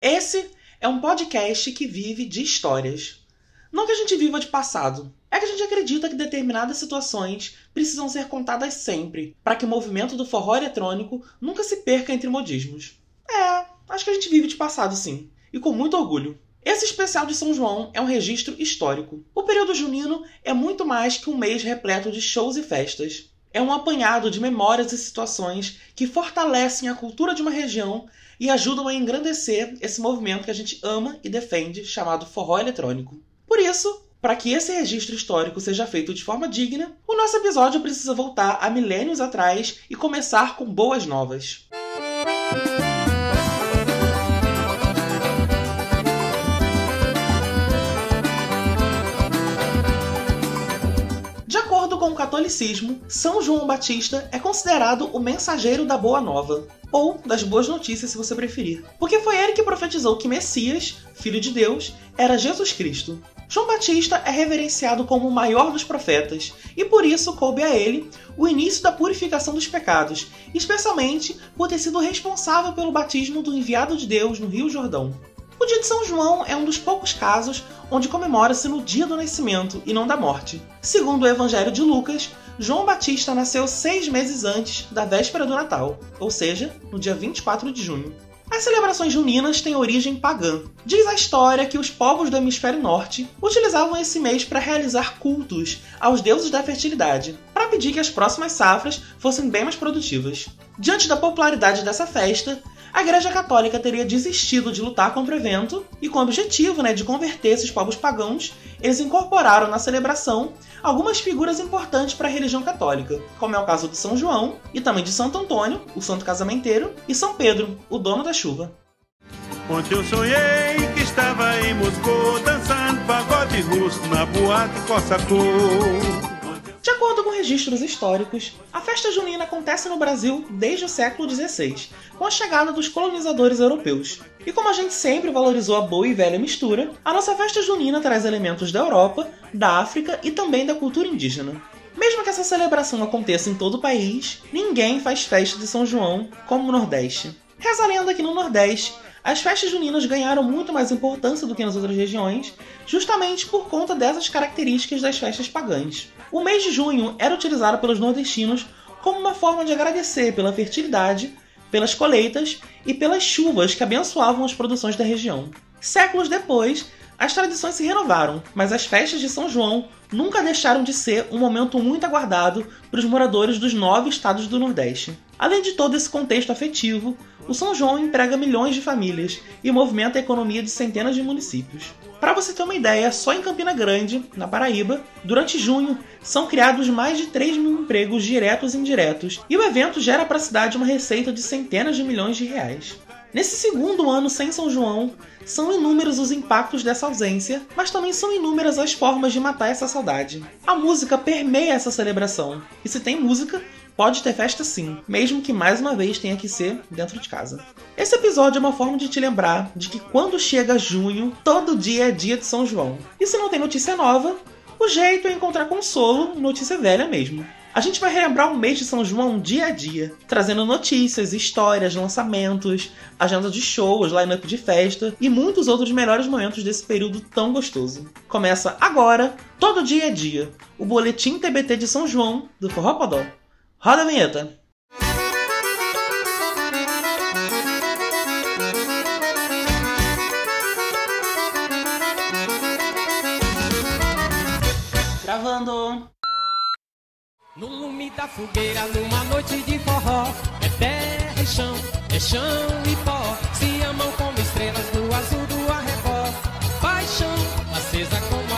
Esse é um podcast que vive de histórias. Não que a gente viva de passado, é que a gente acredita que determinadas situações precisam ser contadas sempre, para que o movimento do forró eletrônico nunca se perca entre modismos. É, acho que a gente vive de passado sim, e com muito orgulho. Esse especial de São João é um registro histórico. O período junino é muito mais que um mês repleto de shows e festas. É um apanhado de memórias e situações que fortalecem a cultura de uma região e ajudam a engrandecer esse movimento que a gente ama e defende, chamado forró eletrônico. Por isso, para que esse registro histórico seja feito de forma digna, o nosso episódio precisa voltar a milênios atrás e começar com boas novas. De catolicismo, São João Batista é considerado o mensageiro da Boa Nova, ou das boas notícias, se você preferir. Porque foi ele que profetizou que Messias, filho de Deus, era Jesus Cristo. João Batista é reverenciado como o maior dos profetas, e por isso coube a ele o início da purificação dos pecados, especialmente por ter sido responsável pelo batismo do enviado de Deus no Rio Jordão. O dia de São João é um dos poucos casos onde comemora-se no dia do nascimento e não da morte. Segundo o Evangelho de Lucas, João Batista nasceu seis meses antes da véspera do Natal, ou seja, no dia 24 de junho. As celebrações juninas têm origem pagã. Diz a história que os povos do hemisfério norte utilizavam esse mês para realizar cultos aos deuses da fertilidade, para pedir que as próximas safras fossem bem mais produtivas. Diante da popularidade dessa festa, a Igreja Católica teria desistido de lutar contra o evento e, com o objetivo né, de converter esses povos pagãos, eles incorporaram na celebração algumas figuras importantes para a religião católica, como é o caso de São João e também de Santo Antônio, o santo casamenteiro, e São Pedro, o dono da chuva. Ontem eu sonhei que estava em Moscou dançando pagode russo na boate. Acordo com registros históricos, a festa junina acontece no Brasil desde o século XVI, com a chegada dos colonizadores europeus. E como a gente sempre valorizou a boa e velha mistura, a nossa festa junina traz elementos da Europa, da África e também da cultura indígena. Mesmo que essa celebração aconteça em todo o país, ninguém faz festa de São João como no Nordeste. Reza a lenda que no Nordeste, as festas juninas ganharam muito mais importância do que nas outras regiões, justamente por conta dessas características das festas pagãs. O mês de junho era utilizado pelos nordestinos como uma forma de agradecer pela fertilidade, pelas colheitas e pelas chuvas que abençoavam as produções da região. Séculos depois, as tradições se renovaram, mas as festas de São João nunca deixaram de ser um momento muito aguardado para os moradores dos nove estados do Nordeste. Além de todo esse contexto afetivo, o São João emprega milhões de famílias e movimenta a economia de centenas de municípios. Para você ter uma ideia, só em Campina Grande, na Paraíba, durante junho são criados mais de 3 mil empregos diretos e indiretos, e o evento gera para a cidade uma receita de centenas de milhões de reais. Nesse segundo ano sem São João, são inúmeros os impactos dessa ausência, mas também são inúmeras as formas de matar essa saudade. A música permeia essa celebração, e se tem música, Pode ter festa sim, mesmo que mais uma vez tenha que ser dentro de casa. Esse episódio é uma forma de te lembrar de que quando chega junho, todo dia é dia de São João. E se não tem notícia nova, o jeito é encontrar consolo notícia velha mesmo. A gente vai relembrar o mês de São João dia a dia, trazendo notícias, histórias, lançamentos, agenda de shows, line-up de festa e muitos outros melhores momentos desse período tão gostoso. Começa agora, todo dia é dia, o boletim TBT de São João do Forró Podó. Roda a vinheta. Gravando. No lume da fogueira, numa noite de forró, é terra e chão, é chão e pó. Se amam como estrelas no azul do arrebó. Paixão acesa como a do.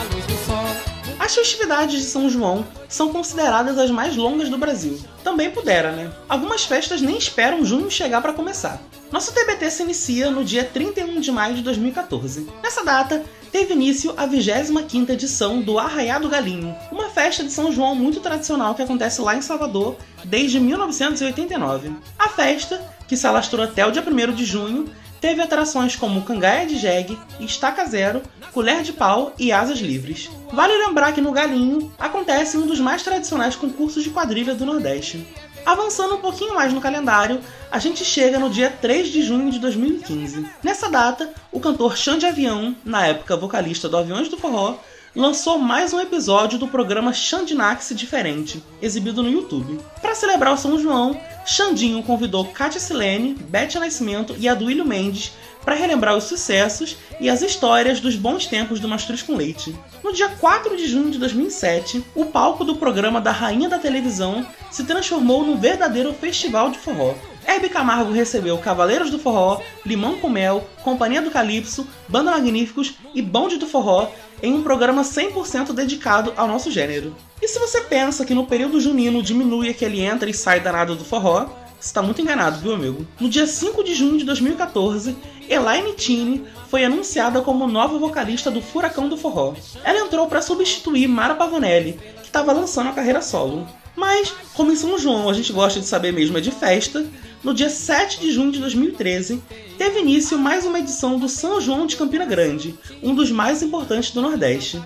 As festividades de São João são consideradas as mais longas do Brasil. Também pudera, né? Algumas festas nem esperam junho chegar para começar. Nosso TBT se inicia no dia 31 de maio de 2014. Nessa data, teve início a 25ª edição do Arraiado Galinho, uma festa de São João muito tradicional que acontece lá em Salvador desde 1989. A festa, que se alastrou até o dia 1 de junho, teve atrações como Cangaia de Jegue, Estaca Zero, Colher de Pau e Asas Livres. Vale lembrar que no Galinho acontece um dos mais tradicionais concursos de quadrilha do Nordeste. Avançando um pouquinho mais no calendário, a gente chega no dia 3 de junho de 2015. Nessa data, o cantor Xande Avião, na época vocalista do Aviões do Forró, lançou mais um episódio do programa Xandinax Diferente, exibido no YouTube. Para celebrar o São João, Xandinho convidou Kátia Silene, Beth Nascimento e Aduílio Mendes para relembrar os sucessos e as histórias dos bons tempos do Mastruz com Leite. No dia 4 de junho de 2007, o palco do programa da Rainha da Televisão se transformou num verdadeiro festival de forró. Hebe Camargo recebeu Cavaleiros do Forró, Limão com Mel, Companhia do Calypso, Banda Magníficos e Bonde do Forró em um programa 100% dedicado ao nosso gênero. E se você pensa que no período junino diminui aquele entra e sai danado do forró, você está muito enganado, viu, amigo? No dia 5 de junho de 2014, Elaine Tini foi anunciada como nova vocalista do Furacão do Forró. Ela entrou para substituir Mara Pavanelli, que estava lançando a carreira solo. Mas, como em São João a gente gosta de saber mesmo é de festa, no dia 7 de junho de 2013, teve início mais uma edição do São João de Campina Grande, um dos mais importantes do Nordeste.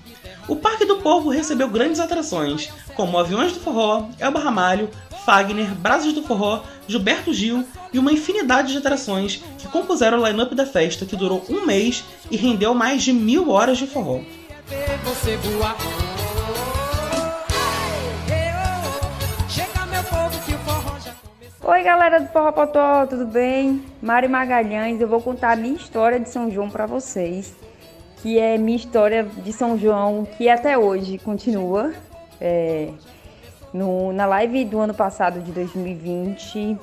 O Parque do Povo recebeu grandes atrações, como Aviões do Forró, Elba Ramalho, Fagner, Brasas do Forró, Gilberto Gil e uma infinidade de atrações que compuseram o line-up da festa, que durou um mês e rendeu mais de mil horas de forró. Oi galera do Forró Potó, tudo bem? Mari Magalhães, eu vou contar a minha história de São João para vocês, que é minha história de São João que até hoje continua. É, no, na live do ano passado de 2020,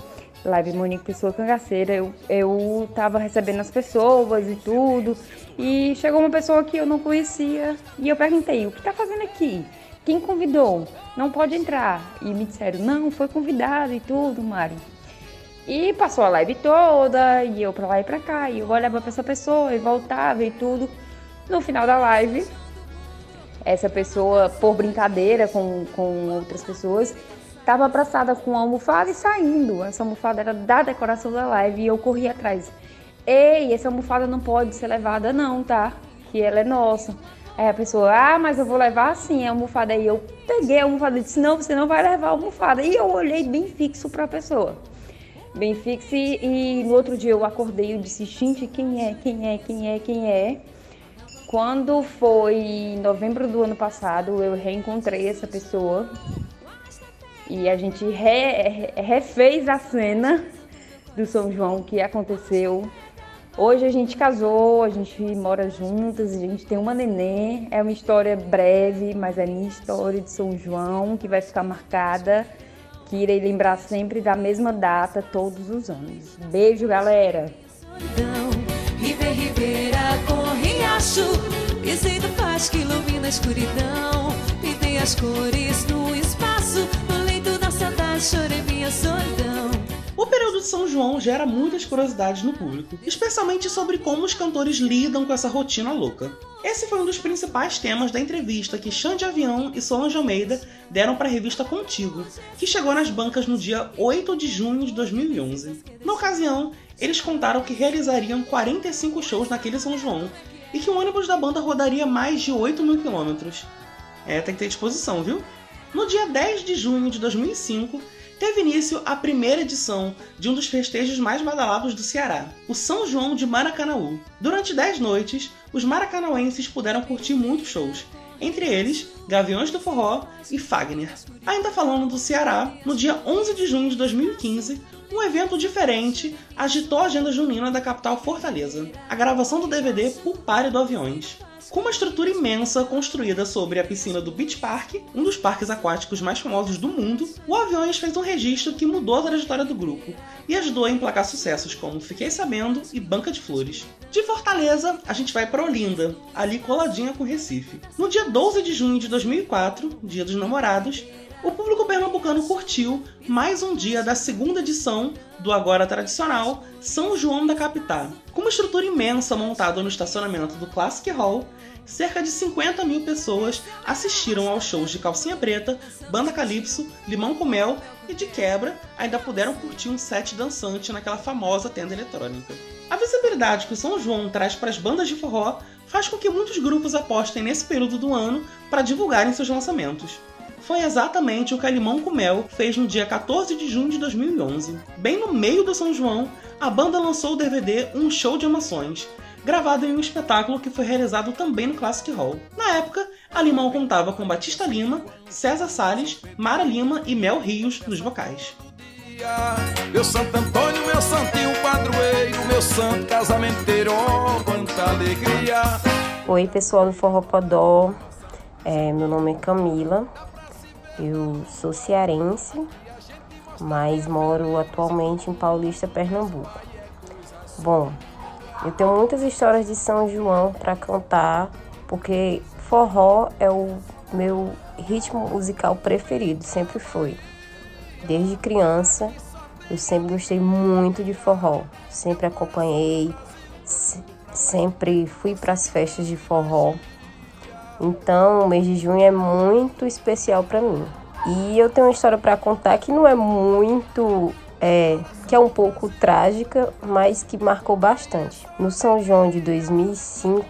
live Monique Pessoa Cangaceira, eu, eu tava recebendo as pessoas e tudo, e chegou uma pessoa que eu não conhecia e eu perguntei: o que tá fazendo aqui? Quem convidou? Não pode entrar. E me disseram, não, foi convidado e tudo, Mari. E passou a live toda, e eu pra lá e pra cá, e eu olhava pra essa pessoa e voltava e tudo. No final da live, essa pessoa, por brincadeira com, com outras pessoas, estava abraçada com a almofada e saindo. Essa almofada era da decoração da live e eu corri atrás. Ei, essa almofada não pode ser levada não, tá? Que ela é nossa. Aí a pessoa, ah, mas eu vou levar assim a almofada. Aí eu peguei a almofada e disse, não, você não vai levar a almofada. E eu olhei bem fixo para a pessoa. Bem fixo e, e, no outro dia eu acordei e disse, gente, quem é, quem é, quem é, quem é? Quando foi em novembro do ano passado, eu reencontrei essa pessoa e a gente re, refez a cena do São João que aconteceu Hoje a gente casou, a gente mora juntas, a gente tem uma neném. É uma história breve, mas é minha história de São João que vai ficar marcada, que irei lembrar sempre da mesma data todos os anos. Beijo, galera! Solidão. O período de São João gera muitas curiosidades no público, especialmente sobre como os cantores lidam com essa rotina louca. Esse foi um dos principais temas da entrevista que Xande Avião e Solange Almeida deram para a revista Contigo, que chegou nas bancas no dia 8 de junho de 2011. Na ocasião, eles contaram que realizariam 45 shows naquele São João e que o ônibus da banda rodaria mais de 8 mil quilômetros. É, tem que ter disposição, viu? No dia 10 de junho de 2005, teve início a primeira edição de um dos festejos mais badalados do Ceará, o São João de Maracanaú. Durante 10 noites, os maracanauenses puderam curtir muitos shows, entre eles Gaviões do Forró e Fagner. Ainda falando do Ceará, no dia 11 de junho de 2015, um evento diferente agitou a agenda junina da capital Fortaleza, a gravação do DVD Pulpare do Aviões. Com uma estrutura imensa construída sobre a piscina do Beach Park, um dos parques aquáticos mais famosos do mundo, o Aviões fez um registro que mudou a trajetória do grupo e ajudou a emplacar sucessos como Fiquei Sabendo e Banca de Flores. De Fortaleza, a gente vai para Olinda, ali coladinha com Recife. No dia 12 de junho de 2004, Dia dos Namorados, o público pernambucano curtiu mais um dia da segunda edição do agora tradicional São João da Capitá. Com uma estrutura imensa montada no estacionamento do Classic Hall, cerca de 50 mil pessoas assistiram aos shows de Calcinha Preta, Banda Calypso, Limão com Mel e, de quebra, ainda puderam curtir um set dançante naquela famosa tenda eletrônica. A visibilidade que o São João traz para as bandas de forró faz com que muitos grupos apostem nesse período do ano para divulgarem seus lançamentos. Foi exatamente o que a Limão com Mel fez no dia 14 de junho de 2011. Bem no meio do São João, a banda lançou o DVD Um Show de Emoções, gravado em um espetáculo que foi realizado também no Classic Hall. Na época, a Limão contava com Batista Lima, César Salles, Mara Lima e Mel Rios nos vocais. Meu Santo Antônio, meu santinho padroeiro, meu santo casamenteiro, oh, quanta alegria. Oi, pessoal do Forró Podó. É, meu nome é Camila. Eu sou cearense, mas moro atualmente em Paulista, Pernambuco. Bom, eu tenho muitas histórias de São João para contar, porque forró é o meu ritmo musical preferido, sempre foi. Desde criança, eu sempre gostei muito de forró, sempre acompanhei, sempre fui para as festas de forró. Então, o mês de junho é muito especial para mim. E eu tenho uma história para contar que não é muito é, que é um pouco trágica, mas que marcou bastante. No São João de 2005,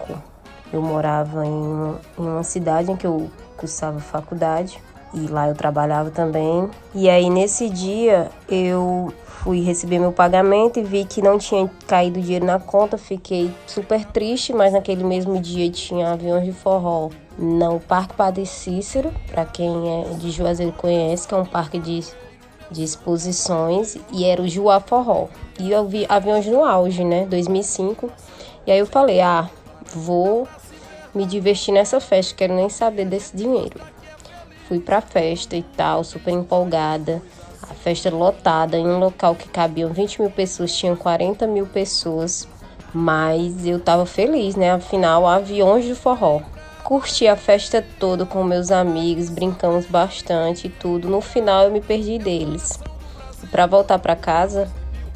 eu morava em, em uma cidade em que eu cursava faculdade e lá eu trabalhava também. E aí nesse dia eu fui receber meu pagamento e vi que não tinha caído dinheiro na conta, fiquei super triste, mas naquele mesmo dia tinha aviões de forró no Parque Padre Cícero, para quem é de Juazeiro conhece, que é um parque de, de exposições, e era o Juá Forró. E eu vi aviões no auge, né, 2005. E aí eu falei, ah, vou me divertir nessa festa, quero nem saber desse dinheiro. Fui pra festa e tal, super empolgada. A festa lotada em um local que cabiam 20 mil pessoas, tinham 40 mil pessoas. Mas eu tava feliz, né? Afinal, aviões de forró. Curti a festa toda com meus amigos, brincamos bastante e tudo. No final eu me perdi deles. Para voltar para casa,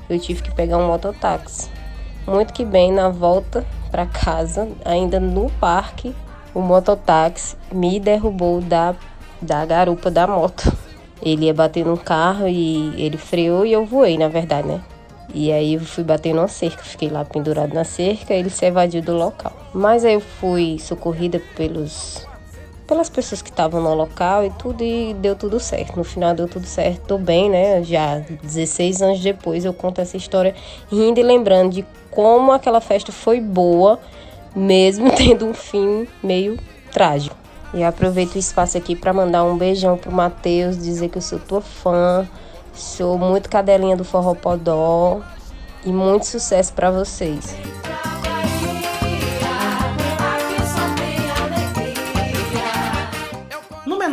eu tive que pegar um mototáxi. Muito que bem, na volta para casa, ainda no parque, o mototáxi me derrubou da, da garupa da moto. Ele ia bater no carro e ele freou e eu voei, na verdade, né? E aí eu fui bater numa cerca, fiquei lá pendurado na cerca, ele se evadiu do local. Mas aí eu fui socorrida pelos pelas pessoas que estavam no local e tudo e deu tudo certo. No final deu tudo certo, tô bem, né? Já 16 anos depois eu conto essa história rindo e lembrando de como aquela festa foi boa, mesmo tendo um fim meio trágico. E aproveito o espaço aqui para mandar um beijão pro Matheus, dizer que eu sou tua fã, sou muito cadelinha do Forró Podó e muito sucesso para vocês.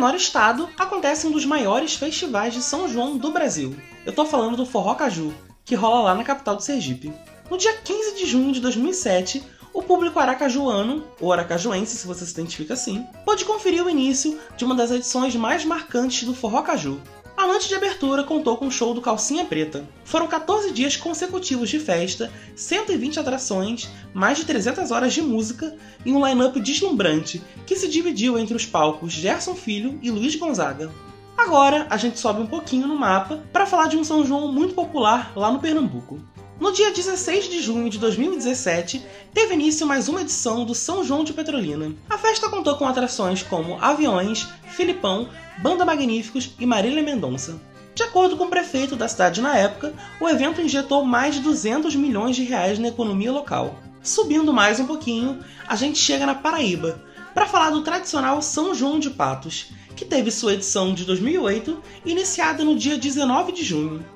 menor estado, acontece um dos maiores festivais de São João do Brasil. Eu tô falando do Forró Caju, que rola lá na capital do Sergipe. No dia 15 de junho de 2007, o público aracajuano, ou aracajuense se você se identifica assim, pôde conferir o início de uma das edições mais marcantes do Forró Caju, a noite de abertura contou com o show do Calcinha Preta. Foram 14 dias consecutivos de festa, 120 atrações, mais de 300 horas de música e um line-up deslumbrante que se dividiu entre os palcos Gerson Filho e Luiz Gonzaga. Agora a gente sobe um pouquinho no mapa para falar de um São João muito popular lá no Pernambuco. No dia 16 de junho de 2017, teve início mais uma edição do São João de Petrolina. A festa contou com atrações como Aviões, Filipão, Banda Magníficos e Marília Mendonça. De acordo com o prefeito da cidade na época, o evento injetou mais de 200 milhões de reais na economia local. Subindo mais um pouquinho, a gente chega na Paraíba, para falar do tradicional São João de Patos, que teve sua edição de 2008 iniciada no dia 19 de junho.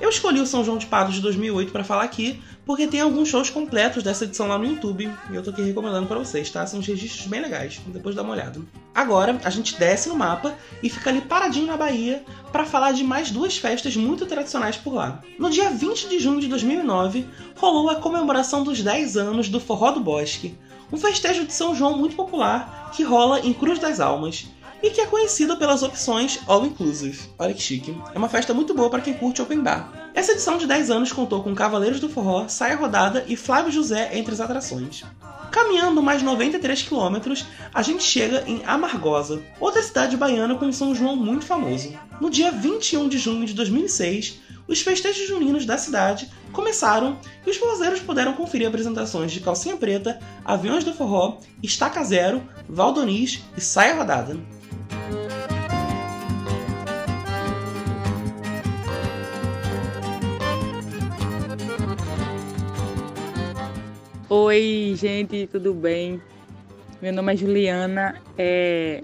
Eu escolhi o São João de Patos de 2008 para falar aqui, porque tem alguns shows completos dessa edição lá no YouTube, e eu tô aqui recomendando para vocês, tá? São uns registros bem legais, depois dá uma olhada. Agora, a gente desce no mapa e fica ali paradinho na Bahia para falar de mais duas festas muito tradicionais por lá. No dia 20 de junho de 2009, rolou a comemoração dos 10 anos do Forró do Bosque, um festejo de São João muito popular que rola em Cruz das Almas e que é conhecido pelas opções All Inclusive. Olha que chique. É uma festa muito boa para quem curte open bar. Essa edição de 10 anos contou com Cavaleiros do Forró, Saia Rodada e Flávio José entre as atrações. Caminhando mais 93 quilômetros, a gente chega em Amargosa, outra cidade baiana com São João muito famoso. No dia 21 de junho de 2006, os festejos juninos da cidade começaram e os forrozeiros puderam conferir apresentações de Calcinha Preta, Aviões do Forró, Estaca Zero, Valdonis e Saia Rodada. Oi, gente, tudo bem? Meu nome é Juliana, é...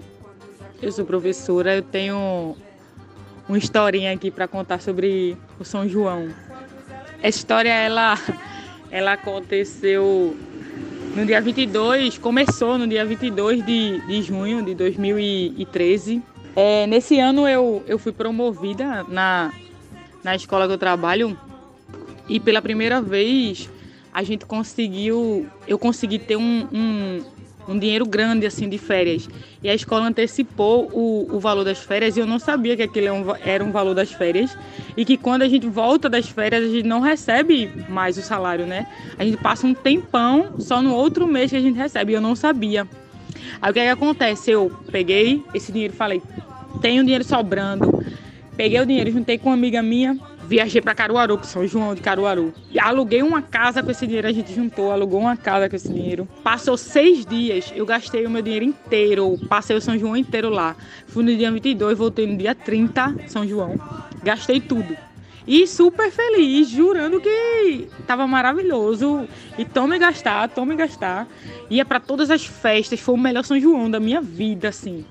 eu sou professora, eu tenho uma historinha aqui para contar sobre o São João. Essa história, ela, ela aconteceu no dia 22, começou no dia 22 de, de junho de 2013. É, nesse ano eu, eu fui promovida na, na escola que eu trabalho e pela primeira vez a gente conseguiu, eu consegui ter um, um, um dinheiro grande assim de férias. E a escola antecipou o, o valor das férias e eu não sabia que aquele é era um valor das férias. E que quando a gente volta das férias, a gente não recebe mais o salário, né? A gente passa um tempão só no outro mês que a gente recebe. E eu não sabia. Aí o que, é que acontece? Eu peguei esse dinheiro e falei, tenho dinheiro sobrando. Peguei o dinheiro, juntei com uma amiga minha, viajei para Caruaru, para São João de Caruaru. Aluguei uma casa com esse dinheiro, a gente juntou, alugou uma casa com esse dinheiro. Passou seis dias, eu gastei o meu dinheiro inteiro, passei o São João inteiro lá. Fui no dia 22, voltei no dia 30, São João. Gastei tudo. E super feliz, jurando que tava maravilhoso. E tome gastar, tome gastar. Ia para todas as festas, foi o melhor São João da minha vida, assim.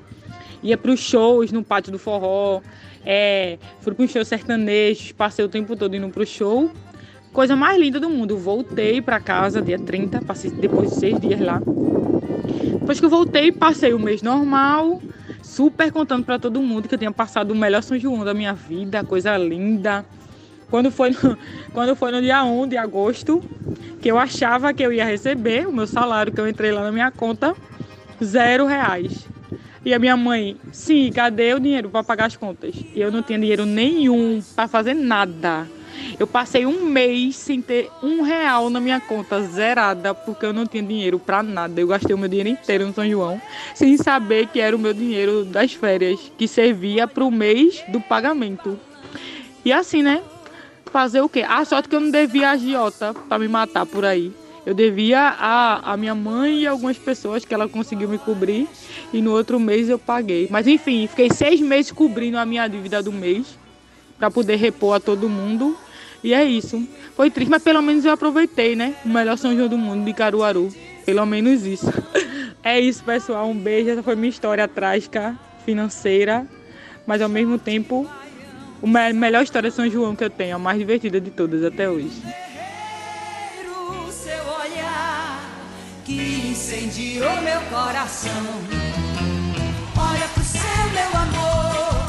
Ia para os shows no pátio do forró, é, fui para um show sertanejo, passei o tempo todo indo para o show. Coisa mais linda do mundo. Voltei para casa dia 30, passei depois de seis dias lá. Depois que eu voltei, passei o mês normal, super contando para todo mundo que eu tinha passado o melhor São João da minha vida, coisa linda. Quando foi, no, quando foi no dia 1 de agosto, que eu achava que eu ia receber o meu salário, que eu entrei lá na minha conta, zero reais. E a minha mãe, sim, cadê o dinheiro para pagar as contas? E eu não tinha dinheiro nenhum para fazer nada. Eu passei um mês sem ter um real na minha conta, zerada, porque eu não tinha dinheiro para nada. Eu gastei o meu dinheiro inteiro no São João, sem saber que era o meu dinheiro das férias, que servia para o mês do pagamento. E assim, né? Fazer o quê? A sorte que eu não devia agiota para me matar por aí. Eu devia a, a minha mãe e algumas pessoas que ela conseguiu me cobrir e no outro mês eu paguei. Mas enfim, fiquei seis meses cobrindo a minha dívida do mês para poder repor a todo mundo. E é isso. Foi triste, mas pelo menos eu aproveitei, né? O melhor São João do mundo de Caruaru. Pelo menos isso. É isso, pessoal. Um beijo. Essa foi minha história trágica, financeira, mas ao mesmo tempo, a melhor história de São João que eu tenho, a mais divertida de todas até hoje. Que incendiou meu coração. Olha pro céu, meu amor,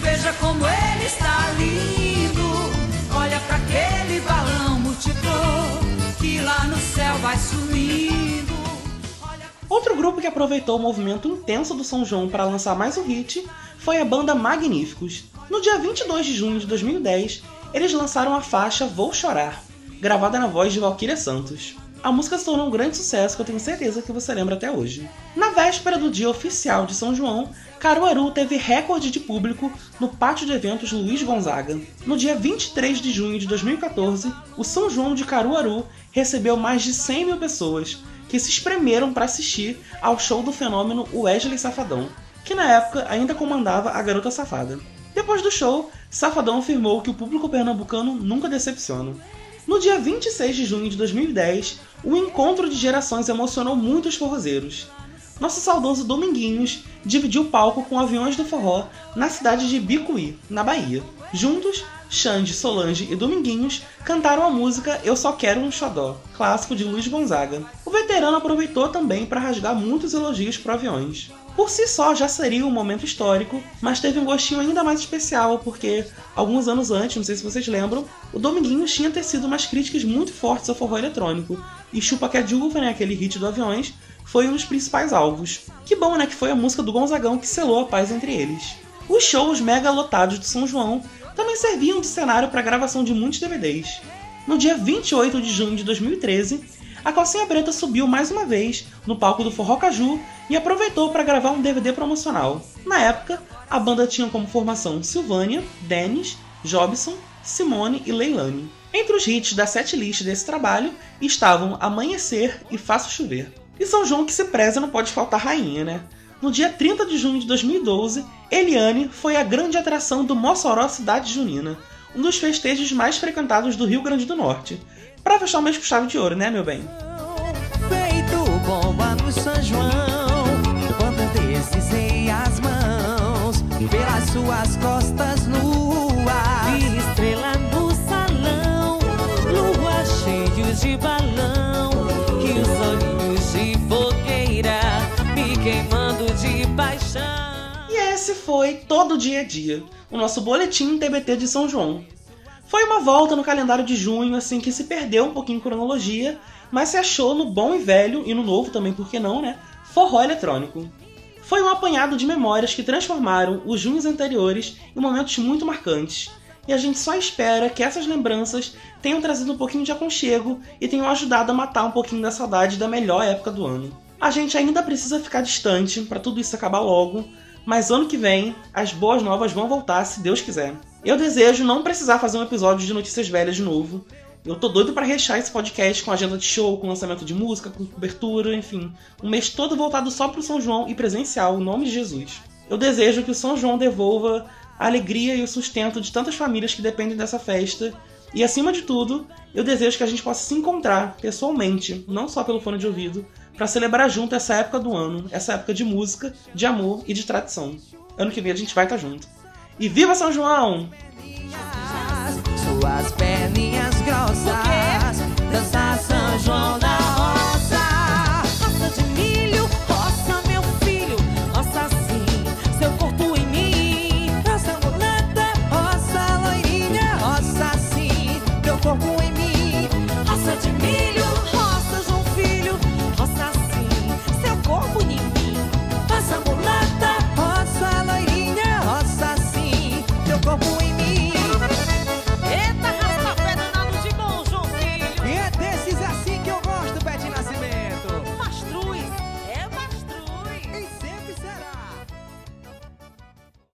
veja como ele está lindo. Olha para aquele balão multicolor que lá no céu vai subindo. Outro grupo que aproveitou o movimento intenso do São João para lançar mais um hit foi a banda Magníficos. No dia 22 de junho de 2010, eles lançaram a faixa Vou Chorar, gravada na voz de Valquíria Santos a música se tornou um grande sucesso que eu tenho certeza que você lembra até hoje. Na véspera do dia oficial de São João, Caruaru teve recorde de público no pátio de eventos Luiz Gonzaga. No dia 23 de junho de 2014, o São João de Caruaru recebeu mais de 100 mil pessoas que se espremeram para assistir ao show do fenômeno Wesley Safadão, que na época ainda comandava a Garota Safada. Depois do show, Safadão afirmou que o público pernambucano nunca decepciona. No dia 26 de junho de 2010, o encontro de gerações emocionou muitos forrozeiros. Nosso saudoso Dominguinhos dividiu palco com aviões do forró na cidade de Bicuí, na Bahia. Juntos, Xande, Solange e Dominguinhos cantaram a música Eu Só Quero um Xodó, clássico de Luiz Gonzaga. O veterano aproveitou também para rasgar muitos elogios para aviões. Por si só já seria um momento histórico, mas teve um gostinho ainda mais especial porque, alguns anos antes, não sei se vocês lembram, o Dominguinhos tinha tecido umas críticas muito fortes ao forró eletrônico, e Chupa Que é Juva, né, aquele hit do Aviões, foi um dos principais alvos. Que bom, né, que foi a música do Gonzagão que selou a paz entre eles. Os shows mega lotados de São João também serviam de cenário para a gravação de muitos DVDs. No dia 28 de junho de 2013, a Calcinha Preta subiu mais uma vez no palco do Forró Caju e aproveitou para gravar um DVD promocional. Na época, a banda tinha como formação Silvânia, Dennis, Jobson, Simone e Leilani. Entre os hits da setlist desse trabalho estavam Amanhecer e Faço Chover. E São João que se preza não pode faltar rainha, né? No dia 30 de junho de 2012, Eliane foi a grande atração do Mossoró Cidade Junina, um dos festejos mais frequentados do Rio Grande do Norte, Pra fechar o mês com chave de ouro, né, meu bem? Feito bomba no São João, quando deslizei as mãos pelas suas costas nuas. Estrela no salão, lua cheios de balão, que os olhinhos de fogueira me queimando de paixão. E esse foi todo o dia a dia, o nosso boletim TBT de São João. Foi uma volta no calendário de junho, assim, que se perdeu um pouquinho em cronologia, mas se achou no bom e velho, e no novo também, por que não, né? Forró eletrônico. Foi um apanhado de memórias que transformaram os junhos anteriores em momentos muito marcantes. E a gente só espera que essas lembranças tenham trazido um pouquinho de aconchego e tenham ajudado a matar um pouquinho da saudade da melhor época do ano. A gente ainda precisa ficar distante para tudo isso acabar logo, mas ano que vem as boas novas vão voltar se Deus quiser. Eu desejo não precisar fazer um episódio de notícias velhas de novo. Eu tô doido para rechear esse podcast com agenda de show, com lançamento de música, com cobertura, enfim. Um mês todo voltado só pro São João e presencial, em nome de Jesus. Eu desejo que o São João devolva a alegria e o sustento de tantas famílias que dependem dessa festa. E acima de tudo, eu desejo que a gente possa se encontrar pessoalmente, não só pelo fone de ouvido, para celebrar junto essa época do ano, essa época de música, de amor e de tradição. Ano que vem a gente vai estar junto. E viva São João! Suas